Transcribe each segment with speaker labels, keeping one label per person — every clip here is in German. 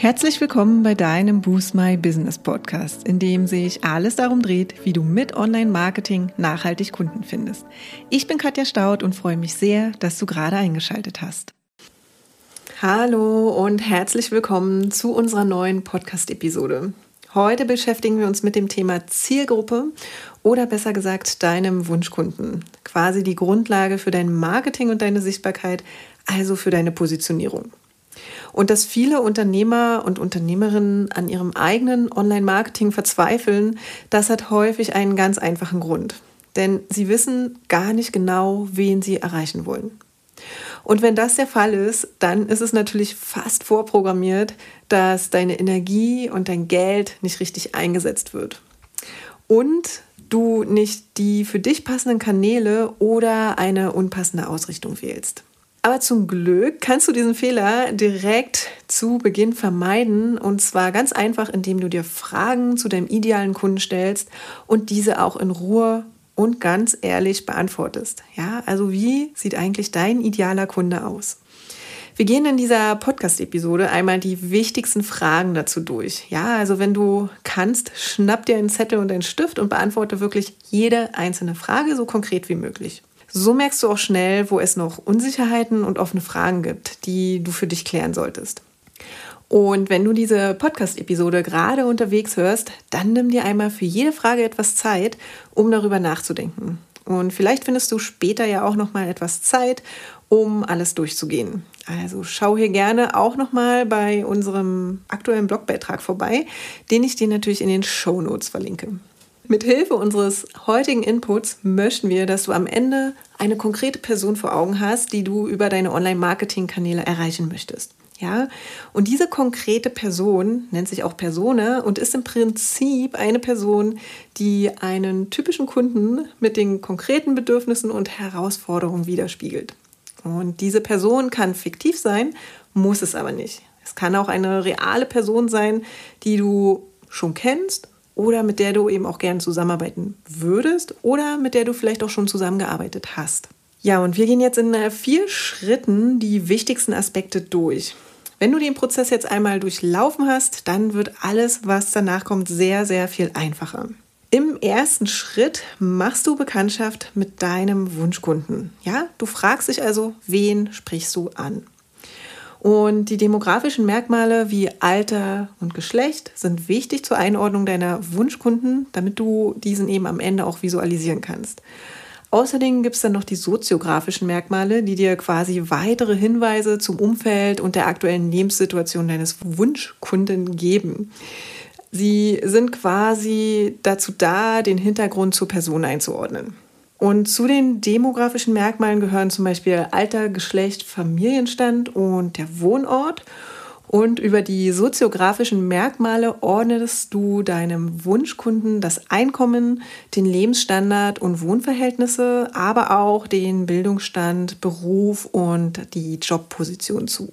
Speaker 1: Herzlich willkommen bei deinem Boost My Business Podcast, in dem sich alles darum dreht, wie du mit Online-Marketing nachhaltig Kunden findest. Ich bin Katja Staud und freue mich sehr, dass du gerade eingeschaltet hast. Hallo und herzlich willkommen zu unserer neuen Podcast-Episode. Heute beschäftigen wir uns mit dem Thema Zielgruppe oder besser gesagt deinem Wunschkunden. Quasi die Grundlage für dein Marketing und deine Sichtbarkeit, also für deine Positionierung. Und dass viele Unternehmer und Unternehmerinnen an ihrem eigenen Online-Marketing verzweifeln, das hat häufig einen ganz einfachen Grund. Denn sie wissen gar nicht genau, wen sie erreichen wollen. Und wenn das der Fall ist, dann ist es natürlich fast vorprogrammiert, dass deine Energie und dein Geld nicht richtig eingesetzt wird. Und du nicht die für dich passenden Kanäle oder eine unpassende Ausrichtung wählst. Aber zum Glück kannst du diesen Fehler direkt zu Beginn vermeiden und zwar ganz einfach, indem du dir Fragen zu deinem idealen Kunden stellst und diese auch in Ruhe und ganz ehrlich beantwortest. Ja, also wie sieht eigentlich dein idealer Kunde aus? Wir gehen in dieser Podcast-Episode einmal die wichtigsten Fragen dazu durch. Ja, also wenn du kannst, schnapp dir einen Zettel und einen Stift und beantworte wirklich jede einzelne Frage so konkret wie möglich. So merkst du auch schnell, wo es noch Unsicherheiten und offene Fragen gibt, die du für dich klären solltest. Und wenn du diese Podcast-Episode gerade unterwegs hörst, dann nimm dir einmal für jede Frage etwas Zeit, um darüber nachzudenken. Und vielleicht findest du später ja auch noch mal etwas Zeit, um alles durchzugehen. Also schau hier gerne auch noch mal bei unserem aktuellen Blogbeitrag vorbei, den ich dir natürlich in den Show Notes verlinke. Mit Hilfe unseres heutigen Inputs möchten wir, dass du am Ende eine konkrete Person vor Augen hast, die du über deine Online-Marketing-Kanäle erreichen möchtest. Ja, und diese konkrete Person nennt sich auch Persona und ist im Prinzip eine Person, die einen typischen Kunden mit den konkreten Bedürfnissen und Herausforderungen widerspiegelt. Und diese Person kann fiktiv sein, muss es aber nicht. Es kann auch eine reale Person sein, die du schon kennst oder mit der du eben auch gerne zusammenarbeiten würdest oder mit der du vielleicht auch schon zusammengearbeitet hast. Ja, und wir gehen jetzt in äh, vier Schritten die wichtigsten Aspekte durch. Wenn du den Prozess jetzt einmal durchlaufen hast, dann wird alles, was danach kommt, sehr, sehr viel einfacher. Im ersten Schritt machst du Bekanntschaft mit deinem Wunschkunden. Ja, du fragst dich also, wen sprichst du an? Und die demografischen Merkmale wie Alter und Geschlecht sind wichtig zur Einordnung deiner Wunschkunden, damit du diesen eben am Ende auch visualisieren kannst. Außerdem gibt es dann noch die soziografischen Merkmale, die dir quasi weitere Hinweise zum Umfeld und der aktuellen Lebenssituation deines Wunschkunden geben. Sie sind quasi dazu da, den Hintergrund zur Person einzuordnen. Und zu den demografischen Merkmalen gehören zum Beispiel Alter, Geschlecht, Familienstand und der Wohnort. Und über die soziografischen Merkmale ordnest du deinem Wunschkunden das Einkommen, den Lebensstandard und Wohnverhältnisse, aber auch den Bildungsstand, Beruf und die Jobposition zu.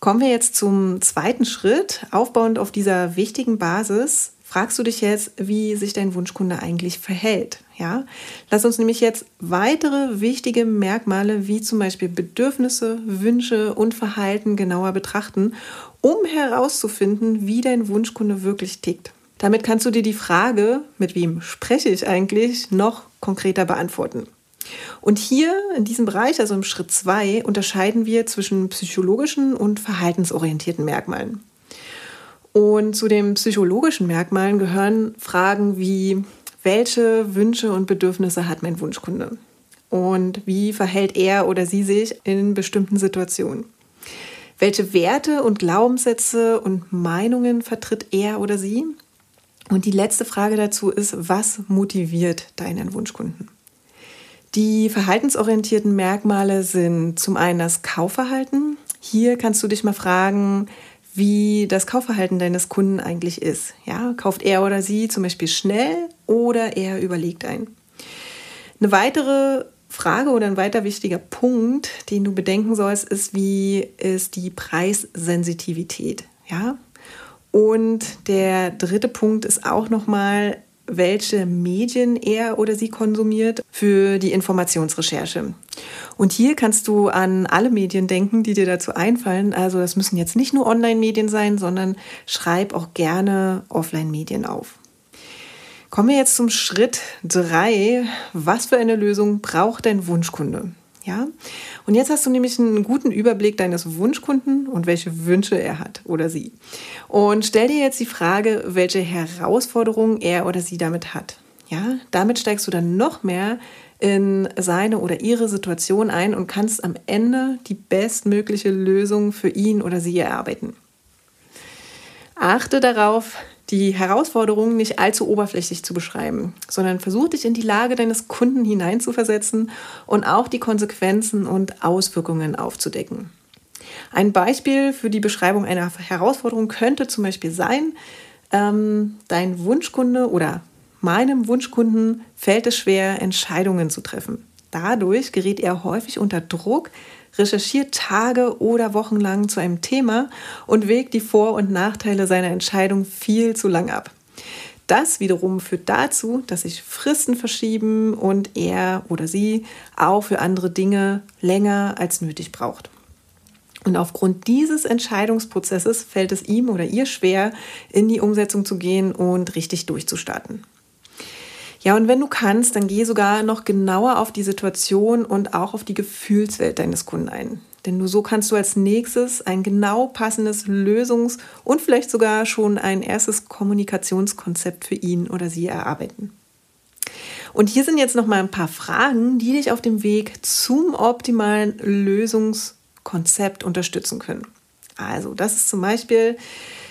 Speaker 1: Kommen wir jetzt zum zweiten Schritt. Aufbauend auf dieser wichtigen Basis fragst du dich jetzt, wie sich dein Wunschkunde eigentlich verhält. Ja? Lass uns nämlich jetzt weitere wichtige Merkmale wie zum Beispiel Bedürfnisse, Wünsche und Verhalten genauer betrachten, um herauszufinden, wie dein Wunschkunde wirklich tickt. Damit kannst du dir die Frage, mit wem spreche ich eigentlich, noch konkreter beantworten. Und hier in diesem Bereich, also im Schritt 2, unterscheiden wir zwischen psychologischen und verhaltensorientierten Merkmalen. Und zu den psychologischen Merkmalen gehören Fragen wie, welche Wünsche und Bedürfnisse hat mein Wunschkunde? Und wie verhält er oder sie sich in bestimmten Situationen? Welche Werte und Glaubenssätze und Meinungen vertritt er oder sie? Und die letzte Frage dazu ist, was motiviert deinen Wunschkunden? Die verhaltensorientierten Merkmale sind zum einen das Kaufverhalten. Hier kannst du dich mal fragen, wie das Kaufverhalten deines Kunden eigentlich ist. Ja, kauft er oder sie zum Beispiel schnell oder er überlegt ein. Eine weitere Frage oder ein weiter wichtiger Punkt, den du bedenken sollst, ist, wie ist die Preissensitivität. Ja? Und der dritte Punkt ist auch nochmal, welche Medien er oder sie konsumiert für die Informationsrecherche. Und hier kannst du an alle Medien denken, die dir dazu einfallen. Also das müssen jetzt nicht nur Online-Medien sein, sondern schreib auch gerne Offline-Medien auf. Kommen wir jetzt zum Schritt drei. Was für eine Lösung braucht dein Wunschkunde? Ja? Und jetzt hast du nämlich einen guten Überblick deines Wunschkunden und welche Wünsche er hat oder sie. Und stell dir jetzt die Frage, welche Herausforderungen er oder sie damit hat. Ja, damit steigst du dann noch mehr in seine oder ihre Situation ein und kannst am Ende die bestmögliche Lösung für ihn oder sie erarbeiten. Achte darauf, die Herausforderungen nicht allzu oberflächlich zu beschreiben, sondern versuch dich in die Lage deines Kunden hineinzuversetzen und auch die Konsequenzen und Auswirkungen aufzudecken. Ein Beispiel für die Beschreibung einer Herausforderung könnte zum Beispiel sein, ähm, dein Wunschkunde oder meinem Wunschkunden fällt es schwer, Entscheidungen zu treffen. Dadurch gerät er häufig unter Druck, recherchiert Tage oder Wochen lang zu einem Thema und wägt die Vor- und Nachteile seiner Entscheidung viel zu lang ab. Das wiederum führt dazu, dass sich Fristen verschieben und er oder sie auch für andere Dinge länger als nötig braucht. Und aufgrund dieses Entscheidungsprozesses fällt es ihm oder ihr schwer, in die Umsetzung zu gehen und richtig durchzustarten. Ja, und wenn du kannst, dann geh sogar noch genauer auf die Situation und auch auf die Gefühlswelt deines Kunden ein. Denn nur so kannst du als nächstes ein genau passendes Lösungs- und vielleicht sogar schon ein erstes Kommunikationskonzept für ihn oder sie erarbeiten. Und hier sind jetzt noch mal ein paar Fragen, die dich auf dem Weg zum optimalen Lösungskonzept unterstützen können. Also, das ist zum Beispiel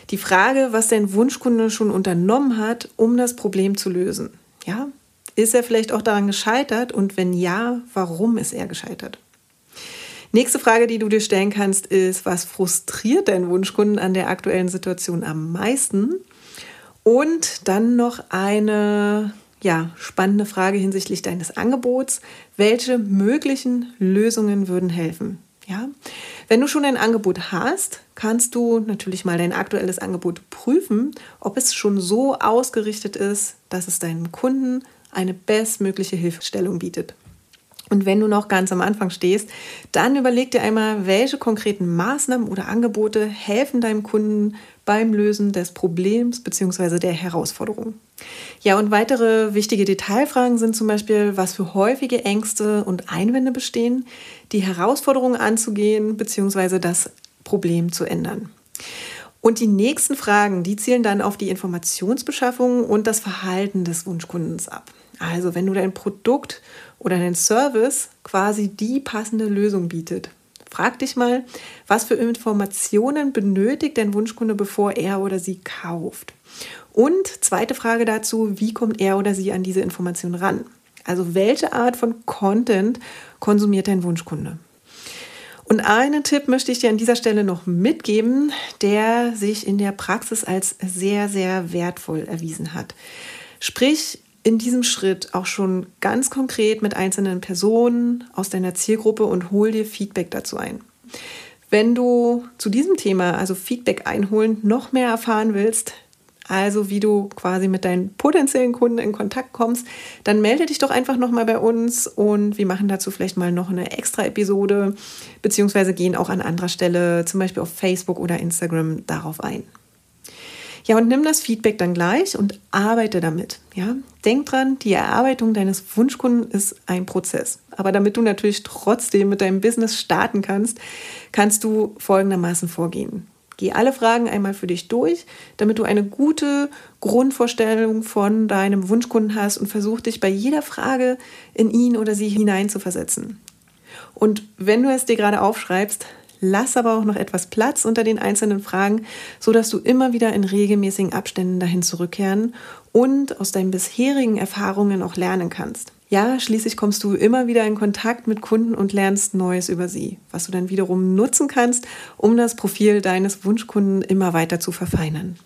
Speaker 1: die Frage, was dein Wunschkunde schon unternommen hat, um das Problem zu lösen. Ja, ist er vielleicht auch daran gescheitert und wenn ja, warum ist er gescheitert? Nächste Frage, die du dir stellen kannst, ist, was frustriert deinen Wunschkunden an der aktuellen Situation am meisten? Und dann noch eine ja, spannende Frage hinsichtlich deines Angebots. Welche möglichen Lösungen würden helfen? Ja? Wenn du schon ein Angebot hast, kannst du natürlich mal dein aktuelles Angebot prüfen, ob es schon so ausgerichtet ist, dass es deinem Kunden eine bestmögliche Hilfestellung bietet. Und wenn du noch ganz am Anfang stehst, dann überleg dir einmal, welche konkreten Maßnahmen oder Angebote helfen deinem Kunden beim Lösen des Problems bzw. der Herausforderung. Ja, und weitere wichtige Detailfragen sind zum Beispiel, was für häufige Ängste und Einwände bestehen, die Herausforderung anzugehen bzw. das Problem zu ändern. Und die nächsten Fragen, die zielen dann auf die Informationsbeschaffung und das Verhalten des Wunschkundens ab. Also wenn du dein Produkt oder dein Service quasi die passende Lösung bietet. Frag dich mal, was für Informationen benötigt dein Wunschkunde, bevor er oder sie kauft. Und zweite Frage dazu, wie kommt er oder sie an diese Information ran? Also welche Art von Content konsumiert dein Wunschkunde? Und einen Tipp möchte ich dir an dieser Stelle noch mitgeben, der sich in der Praxis als sehr, sehr wertvoll erwiesen hat. Sprich in diesem Schritt auch schon ganz konkret mit einzelnen Personen aus deiner Zielgruppe und hol dir Feedback dazu ein. Wenn du zu diesem Thema, also Feedback einholen, noch mehr erfahren willst, also wie du quasi mit deinen potenziellen Kunden in Kontakt kommst, dann melde dich doch einfach nochmal bei uns und wir machen dazu vielleicht mal noch eine extra Episode, beziehungsweise gehen auch an anderer Stelle, zum Beispiel auf Facebook oder Instagram, darauf ein. Ja, und nimm das Feedback dann gleich und arbeite damit. Ja, denk dran, die Erarbeitung deines Wunschkunden ist ein Prozess. Aber damit du natürlich trotzdem mit deinem Business starten kannst, kannst du folgendermaßen vorgehen. Geh alle Fragen einmal für dich durch, damit du eine gute Grundvorstellung von deinem Wunschkunden hast und versuch dich bei jeder Frage in ihn oder sie hineinzuversetzen. Und wenn du es dir gerade aufschreibst, Lass aber auch noch etwas Platz unter den einzelnen Fragen, sodass du immer wieder in regelmäßigen Abständen dahin zurückkehren und aus deinen bisherigen Erfahrungen auch lernen kannst. Ja, schließlich kommst du immer wieder in Kontakt mit Kunden und lernst Neues über sie, was du dann wiederum nutzen kannst, um das Profil deines Wunschkunden immer weiter zu verfeinern.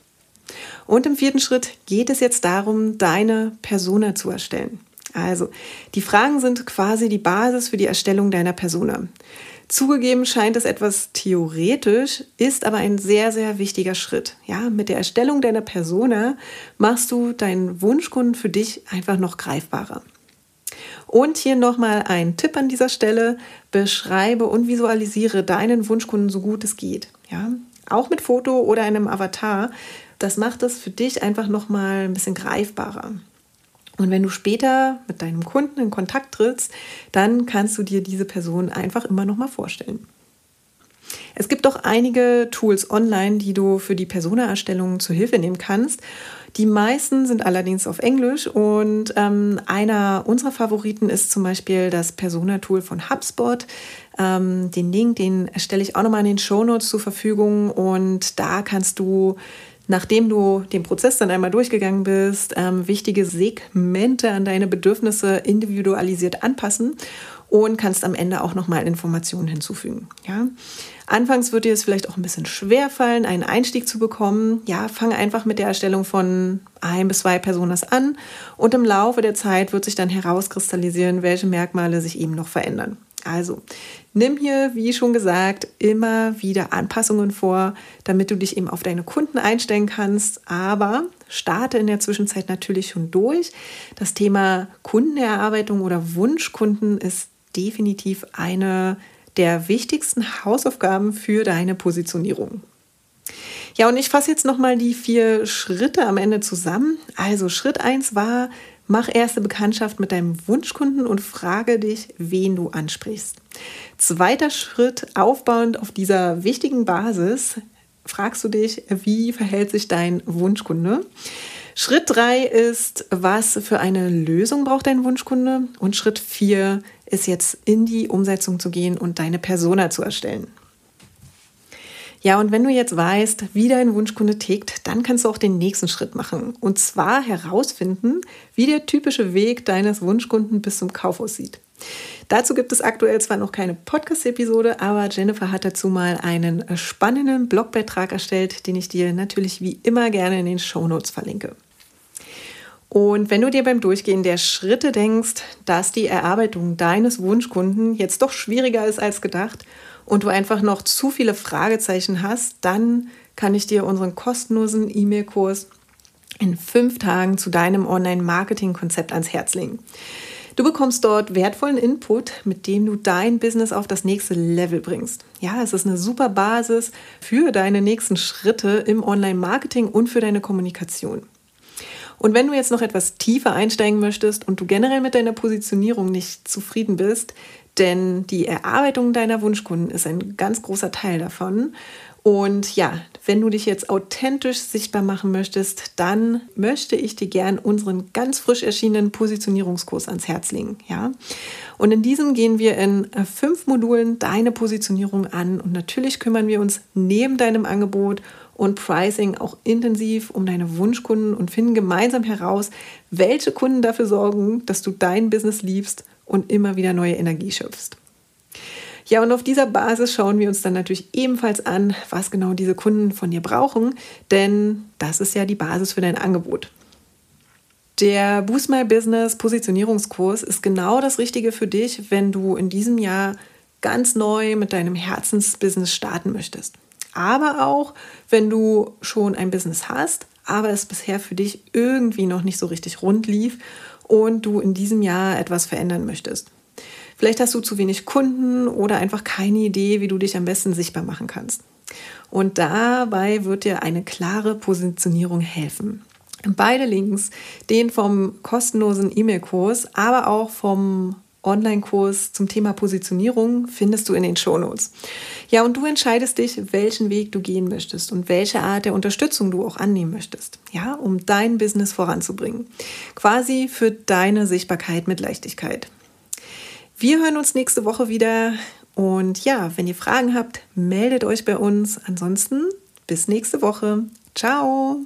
Speaker 1: Und im vierten Schritt geht es jetzt darum, deine Persona zu erstellen. Also, die Fragen sind quasi die Basis für die Erstellung deiner Persona. Zugegeben scheint es etwas theoretisch, ist aber ein sehr, sehr wichtiger Schritt. Ja, mit der Erstellung deiner Persona machst du deinen Wunschkunden für dich einfach noch greifbarer. Und hier nochmal ein Tipp an dieser Stelle. Beschreibe und visualisiere deinen Wunschkunden so gut es geht. Ja? Auch mit Foto oder einem Avatar. Das macht es für dich einfach nochmal ein bisschen greifbarer. Und wenn du später mit deinem Kunden in Kontakt trittst, dann kannst du dir diese Person einfach immer noch mal vorstellen. Es gibt auch einige Tools online, die du für die Persona-Erstellung zur Hilfe nehmen kannst. Die meisten sind allerdings auf Englisch und ähm, einer unserer Favoriten ist zum Beispiel das Persona-Tool von HubSpot. Ähm, den Link, den stelle ich auch nochmal in den Show Notes zur Verfügung und da kannst du nachdem du den Prozess dann einmal durchgegangen bist, ähm, wichtige Segmente an deine Bedürfnisse individualisiert anpassen und kannst am Ende auch nochmal Informationen hinzufügen. Ja? Anfangs wird dir es vielleicht auch ein bisschen schwer fallen, einen Einstieg zu bekommen. Ja, fang einfach mit der Erstellung von ein bis zwei Personas an und im Laufe der Zeit wird sich dann herauskristallisieren, welche Merkmale sich eben noch verändern. Also nimm hier, wie schon gesagt, immer wieder Anpassungen vor, damit du dich eben auf deine Kunden einstellen kannst. Aber starte in der Zwischenzeit natürlich schon durch. Das Thema Kundenerarbeitung oder Wunschkunden ist definitiv eine der wichtigsten Hausaufgaben für deine Positionierung. Ja, und ich fasse jetzt nochmal die vier Schritte am Ende zusammen. Also Schritt 1 war, Mach erste Bekanntschaft mit deinem Wunschkunden und frage dich, wen du ansprichst. Zweiter Schritt, aufbauend auf dieser wichtigen Basis, fragst du dich, wie verhält sich dein Wunschkunde? Schritt drei ist, was für eine Lösung braucht dein Wunschkunde? Und Schritt vier ist jetzt in die Umsetzung zu gehen und deine Persona zu erstellen. Ja, und wenn du jetzt weißt, wie dein Wunschkunde tickt, dann kannst du auch den nächsten Schritt machen. Und zwar herausfinden, wie der typische Weg deines Wunschkunden bis zum Kauf aussieht. Dazu gibt es aktuell zwar noch keine Podcast-Episode, aber Jennifer hat dazu mal einen spannenden Blogbeitrag erstellt, den ich dir natürlich wie immer gerne in den Show Notes verlinke. Und wenn du dir beim Durchgehen der Schritte denkst, dass die Erarbeitung deines Wunschkunden jetzt doch schwieriger ist als gedacht und du einfach noch zu viele Fragezeichen hast, dann kann ich dir unseren kostenlosen E-Mail-Kurs in fünf Tagen zu deinem Online-Marketing-Konzept ans Herz legen. Du bekommst dort wertvollen Input, mit dem du dein Business auf das nächste Level bringst. Ja, es ist eine super Basis für deine nächsten Schritte im Online-Marketing und für deine Kommunikation. Und wenn du jetzt noch etwas tiefer einsteigen möchtest und du generell mit deiner Positionierung nicht zufrieden bist, denn die Erarbeitung deiner Wunschkunden ist ein ganz großer Teil davon. Und ja, wenn du dich jetzt authentisch sichtbar machen möchtest, dann möchte ich dir gern unseren ganz frisch erschienenen Positionierungskurs ans Herz legen. Ja? Und in diesem gehen wir in fünf Modulen deine Positionierung an. Und natürlich kümmern wir uns neben deinem Angebot und Pricing auch intensiv um deine Wunschkunden und finden gemeinsam heraus, welche Kunden dafür sorgen, dass du dein Business liebst und immer wieder neue Energie schöpfst. Ja, und auf dieser Basis schauen wir uns dann natürlich ebenfalls an, was genau diese Kunden von dir brauchen, denn das ist ja die Basis für dein Angebot. Der Boost My Business Positionierungskurs ist genau das Richtige für dich, wenn du in diesem Jahr ganz neu mit deinem Herzensbusiness starten möchtest aber auch wenn du schon ein Business hast, aber es bisher für dich irgendwie noch nicht so richtig rund lief und du in diesem Jahr etwas verändern möchtest. Vielleicht hast du zu wenig Kunden oder einfach keine Idee, wie du dich am besten sichtbar machen kannst. Und dabei wird dir eine klare Positionierung helfen. Beide Links, den vom kostenlosen E-Mail-Kurs, aber auch vom Online-Kurs zum Thema Positionierung findest du in den Shownotes. Ja, und du entscheidest dich, welchen Weg du gehen möchtest und welche Art der Unterstützung du auch annehmen möchtest, ja, um dein Business voranzubringen. Quasi für deine Sichtbarkeit mit Leichtigkeit. Wir hören uns nächste Woche wieder und ja, wenn ihr Fragen habt, meldet euch bei uns. Ansonsten bis nächste Woche. Ciao!